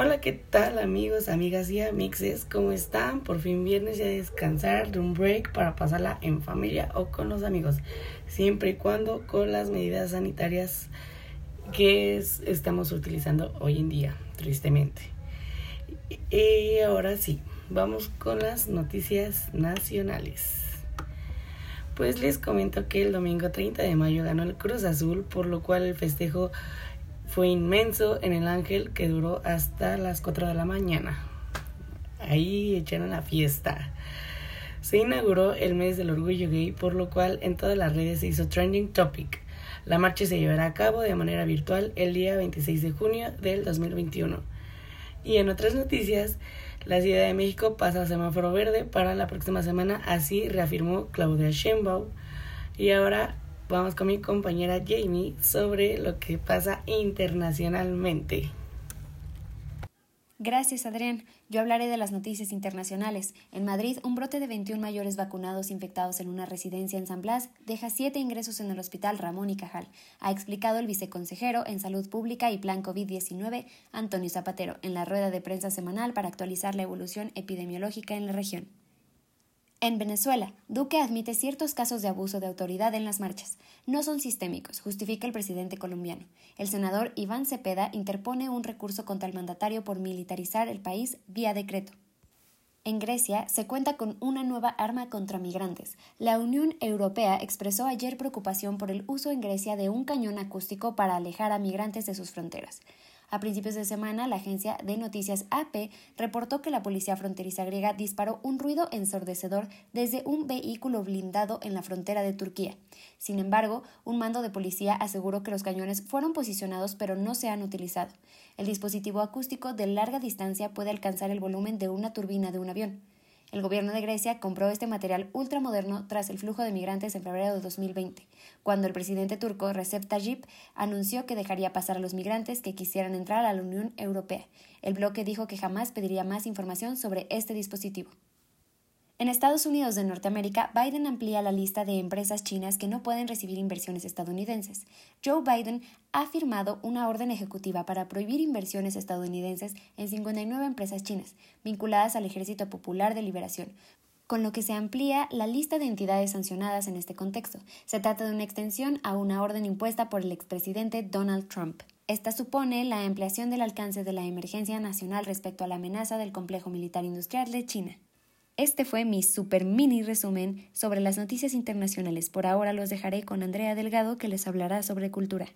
Hola, ¿qué tal amigos, amigas y amixes? ¿Cómo están? Por fin viernes y a descansar de un break para pasarla en familia o con los amigos, siempre y cuando con las medidas sanitarias que estamos utilizando hoy en día, tristemente. Y ahora sí, vamos con las noticias nacionales. Pues les comento que el domingo 30 de mayo ganó el Cruz Azul, por lo cual el festejo fue inmenso en el Ángel que duró hasta las 4 de la mañana. Ahí echaron la fiesta. Se inauguró el mes del orgullo gay, por lo cual en todas las redes se hizo trending topic. La marcha se llevará a cabo de manera virtual el día 26 de junio del 2021. Y en otras noticias, la Ciudad de México pasa a semáforo verde para la próxima semana, así reafirmó Claudia Sheinbaum. Y ahora vamos con mi compañera Jamie sobre lo que pasa internacionalmente. Gracias, Adrián. Yo hablaré de las noticias internacionales. En Madrid, un brote de 21 mayores vacunados infectados en una residencia en San Blas deja siete ingresos en el hospital Ramón y Cajal, ha explicado el viceconsejero en Salud Pública y Plan COVID-19, Antonio Zapatero, en la rueda de prensa semanal para actualizar la evolución epidemiológica en la región. En Venezuela, Duque admite ciertos casos de abuso de autoridad en las marchas. No son sistémicos, justifica el presidente colombiano. El senador Iván Cepeda interpone un recurso contra el mandatario por militarizar el país vía decreto. En Grecia se cuenta con una nueva arma contra migrantes. La Unión Europea expresó ayer preocupación por el uso en Grecia de un cañón acústico para alejar a migrantes de sus fronteras. A principios de semana, la agencia de noticias AP reportó que la policía fronteriza griega disparó un ruido ensordecedor desde un vehículo blindado en la frontera de Turquía. Sin embargo, un mando de policía aseguró que los cañones fueron posicionados pero no se han utilizado. El dispositivo acústico de larga distancia puede alcanzar el volumen de una turbina de un avión. El gobierno de Grecia compró este material ultramoderno tras el flujo de migrantes en febrero de 2020, cuando el presidente turco Recep Tayyip anunció que dejaría pasar a los migrantes que quisieran entrar a la Unión Europea. El bloque dijo que jamás pediría más información sobre este dispositivo. En Estados Unidos de Norteamérica, Biden amplía la lista de empresas chinas que no pueden recibir inversiones estadounidenses. Joe Biden ha firmado una orden ejecutiva para prohibir inversiones estadounidenses en 59 empresas chinas, vinculadas al Ejército Popular de Liberación, con lo que se amplía la lista de entidades sancionadas en este contexto. Se trata de una extensión a una orden impuesta por el expresidente Donald Trump. Esta supone la ampliación del alcance de la emergencia nacional respecto a la amenaza del complejo militar industrial de China. Este fue mi super mini resumen sobre las noticias internacionales. Por ahora los dejaré con Andrea Delgado que les hablará sobre cultura.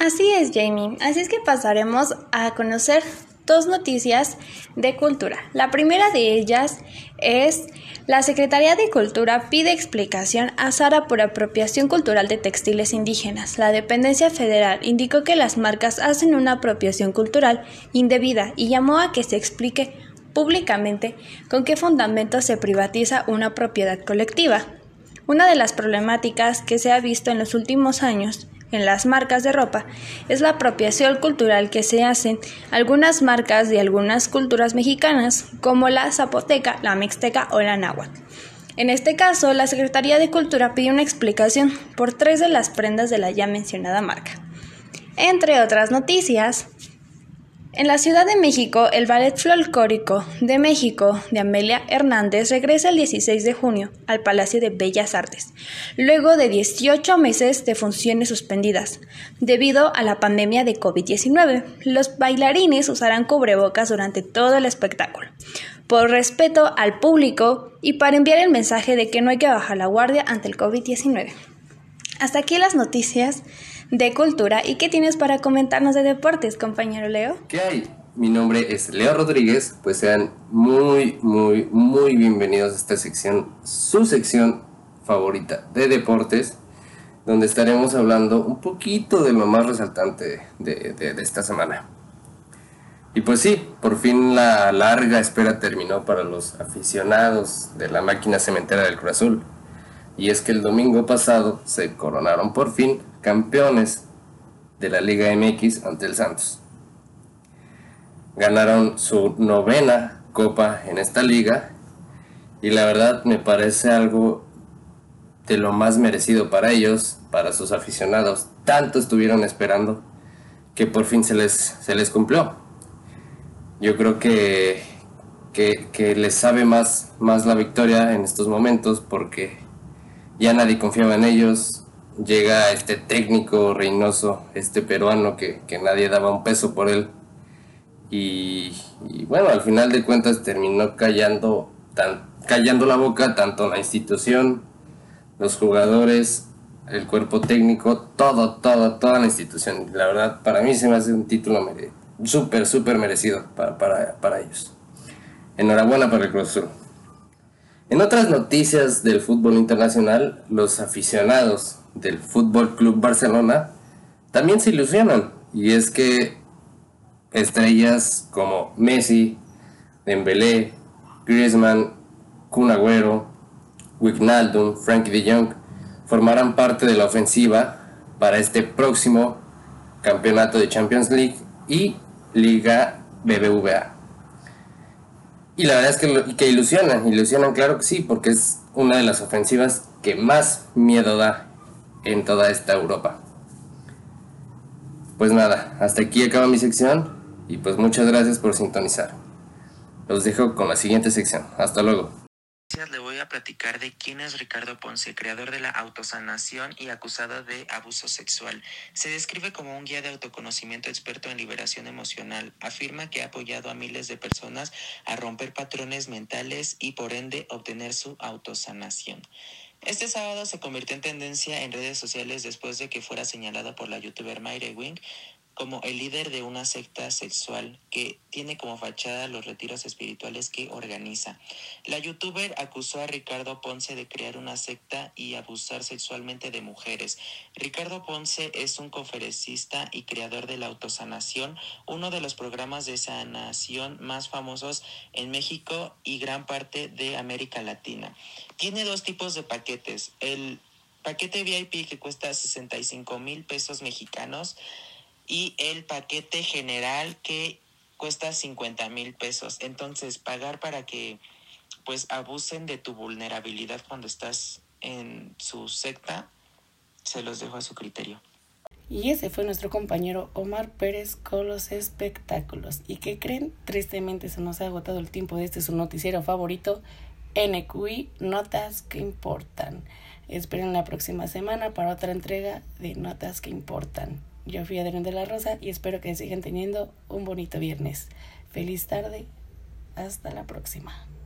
Así es, Jamie. Así es que pasaremos a conocer dos noticias de cultura. La primera de ellas es la Secretaría de Cultura pide explicación a Sara por apropiación cultural de textiles indígenas. La dependencia federal indicó que las marcas hacen una apropiación cultural indebida y llamó a que se explique públicamente con qué fundamento se privatiza una propiedad colectiva. Una de las problemáticas que se ha visto en los últimos años en las marcas de ropa es la apropiación cultural que se hacen algunas marcas de algunas culturas mexicanas, como la zapoteca, la mixteca o la náhuatl. En este caso, la Secretaría de Cultura pidió una explicación por tres de las prendas de la ya mencionada marca. Entre otras noticias, en la Ciudad de México, el Ballet Folclórico de México de Amelia Hernández regresa el 16 de junio al Palacio de Bellas Artes, luego de 18 meses de funciones suspendidas debido a la pandemia de COVID-19. Los bailarines usarán cubrebocas durante todo el espectáculo, por respeto al público y para enviar el mensaje de que no hay que bajar la guardia ante el COVID-19. Hasta aquí las noticias de cultura. ¿Y qué tienes para comentarnos de deportes, compañero Leo? ¿Qué hay? Mi nombre es Leo Rodríguez, pues sean muy, muy, muy bienvenidos a esta sección, su sección favorita de deportes, donde estaremos hablando un poquito de lo más resaltante de, de esta semana. Y pues sí, por fin la larga espera terminó para los aficionados de la máquina cementera del Cruz Azul. Y es que el domingo pasado se coronaron por fin campeones de la Liga MX ante el Santos. Ganaron su novena copa en esta liga y la verdad me parece algo de lo más merecido para ellos, para sus aficionados. Tanto estuvieron esperando que por fin se les, se les cumplió. yo creo que, que, que les sabe más, más la victoria en estos momentos porque ya nadie confiaba en ellos. Llega este técnico Reynoso, este peruano que, que nadie daba un peso por él. Y, bueno, al final de cuentas terminó callando, tan, callando la boca tanto la institución, los jugadores, el cuerpo técnico, todo, todo, toda la institución. La verdad, para mí se me hace un título súper, súper merecido para, para, para, ellos. Enhorabuena para el Cruz. En otras noticias del fútbol internacional, los aficionados del Fútbol Club Barcelona también se ilusionan. Y es que estrellas como Messi, Dembélé, Griezmann, Kun Agüero, Wijnaldum, Frankie de Jong formarán parte de la ofensiva para este próximo campeonato de Champions League y Liga BBVA. Y la verdad es que, que ilusionan, ilusionan claro que sí, porque es una de las ofensivas que más miedo da en toda esta Europa. Pues nada, hasta aquí acaba mi sección y pues muchas gracias por sintonizar. Los dejo con la siguiente sección. Hasta luego le voy a platicar de quién es Ricardo Ponce, creador de la autosanación y acusado de abuso sexual. Se describe como un guía de autoconocimiento experto en liberación emocional. Afirma que ha apoyado a miles de personas a romper patrones mentales y por ende obtener su autosanación. Este sábado se convirtió en tendencia en redes sociales después de que fuera señalado por la youtuber Mayre Wing como el líder de una secta sexual que tiene como fachada los retiros espirituales que organiza. La youtuber acusó a Ricardo Ponce de crear una secta y abusar sexualmente de mujeres. Ricardo Ponce es un conferencista y creador de la autosanación, uno de los programas de sanación más famosos en México y gran parte de América Latina. Tiene dos tipos de paquetes. El paquete VIP que cuesta 65 mil pesos mexicanos y el paquete general que cuesta 50 mil pesos. Entonces, pagar para que pues abusen de tu vulnerabilidad cuando estás en su secta, se los dejo a su criterio. Y ese fue nuestro compañero Omar Pérez con los espectáculos. ¿Y qué creen? Tristemente se nos ha agotado el tiempo de este su noticiero favorito, NQI, Notas que Importan. Esperen la próxima semana para otra entrega de Notas que Importan. Yo fui Adrián de la Rosa y espero que sigan teniendo un bonito viernes. Feliz tarde. Hasta la próxima.